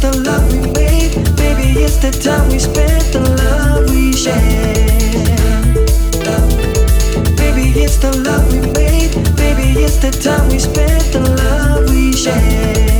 the love we made. Maybe it's the time we spent. the love we shared. Maybe it's the love we made. Maybe it's the time we spent. the love we shared.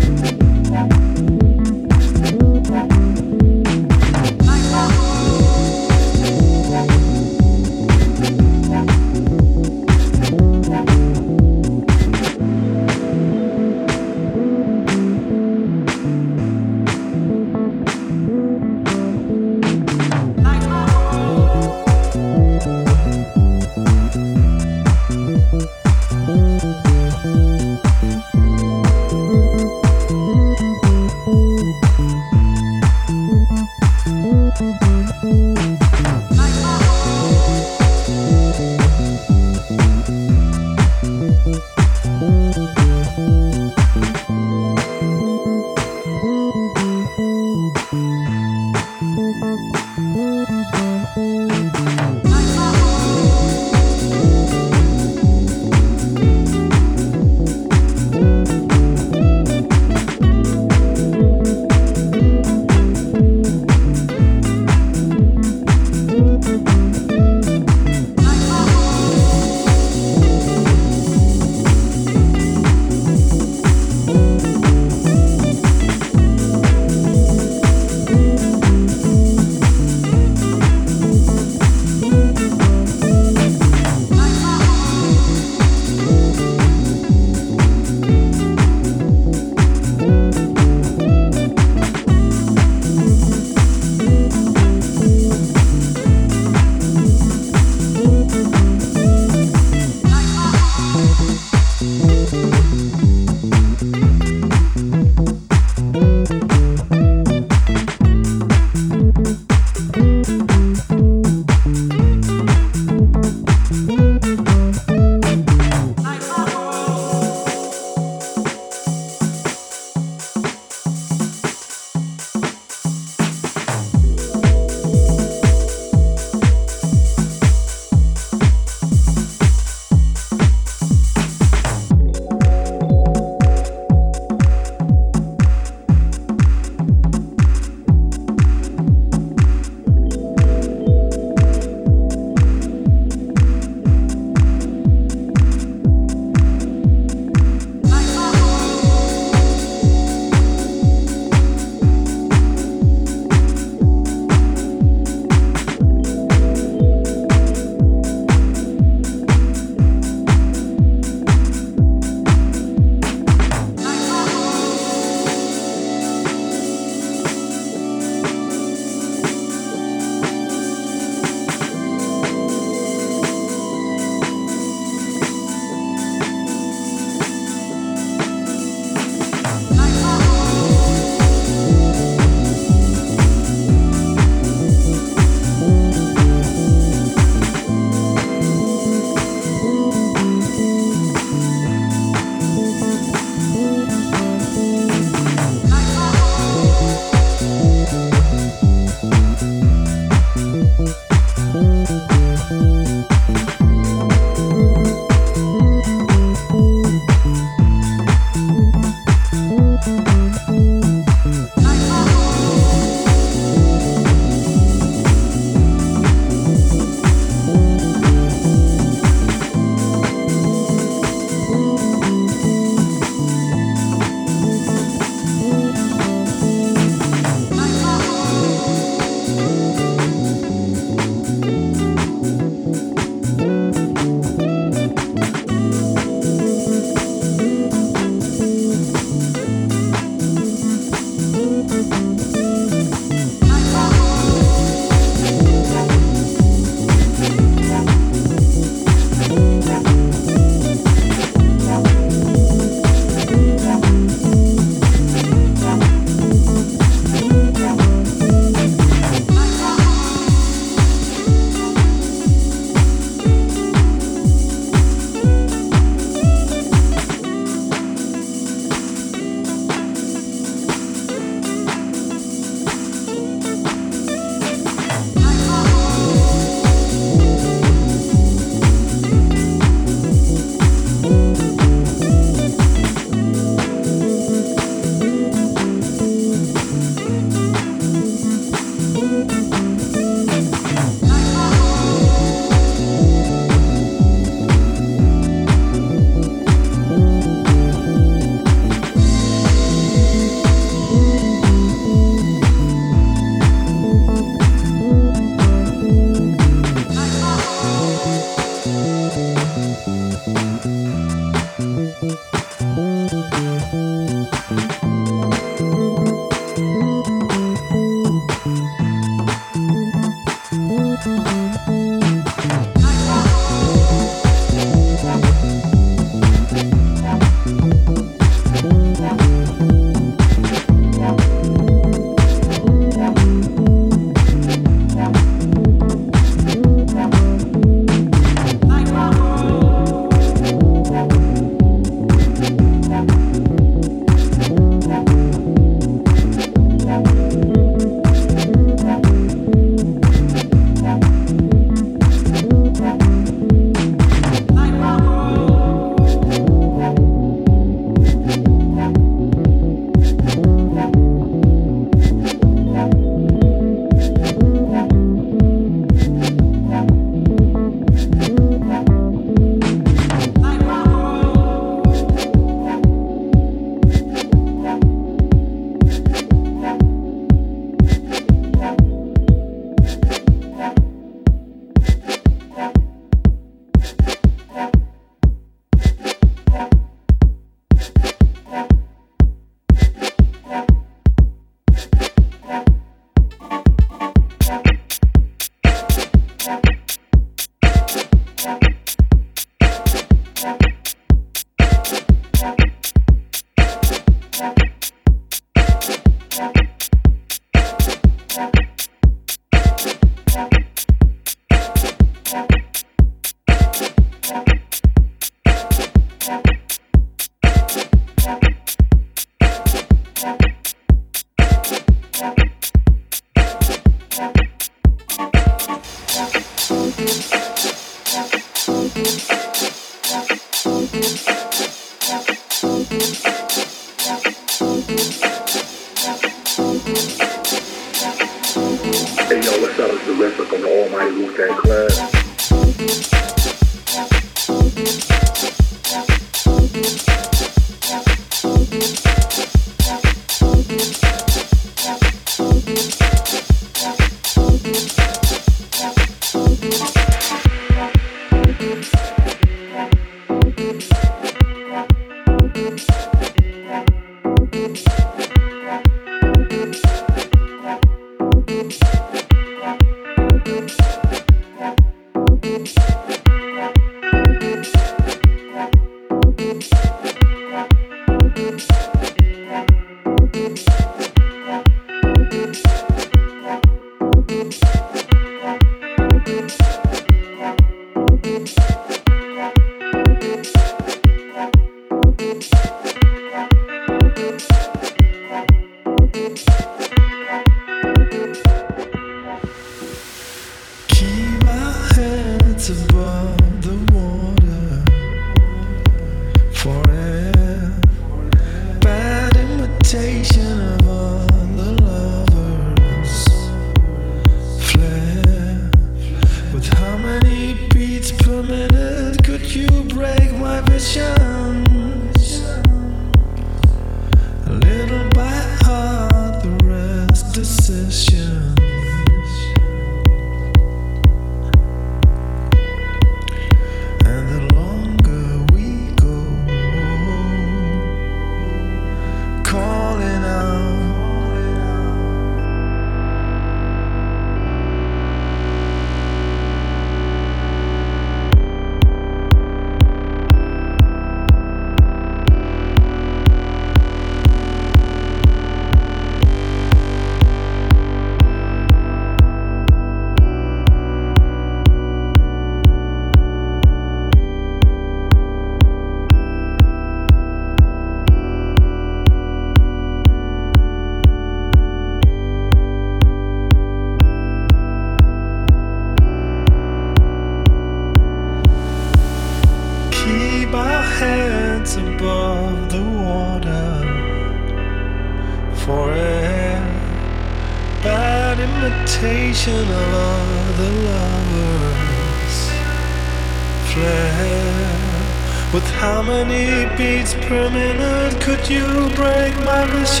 beats per minute. Could you break my missions?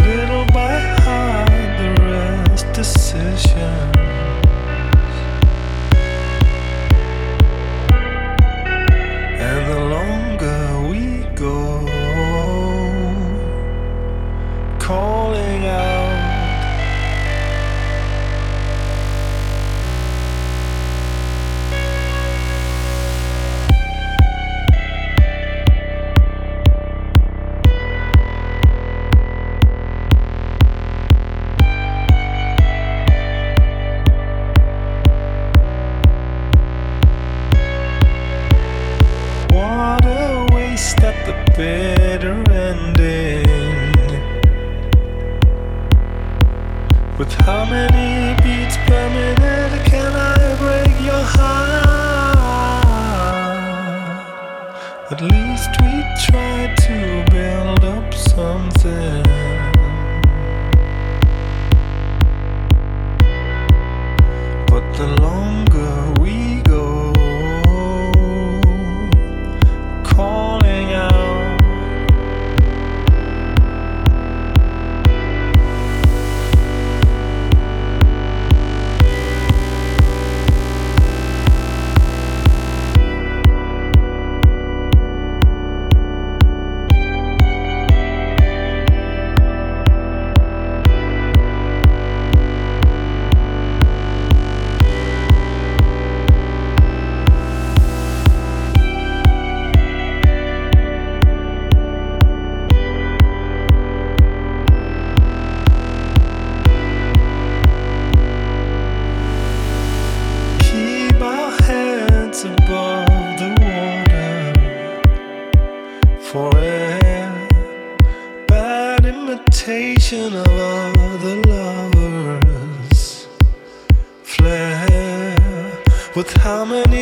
Little by heart, the rest decision. How many?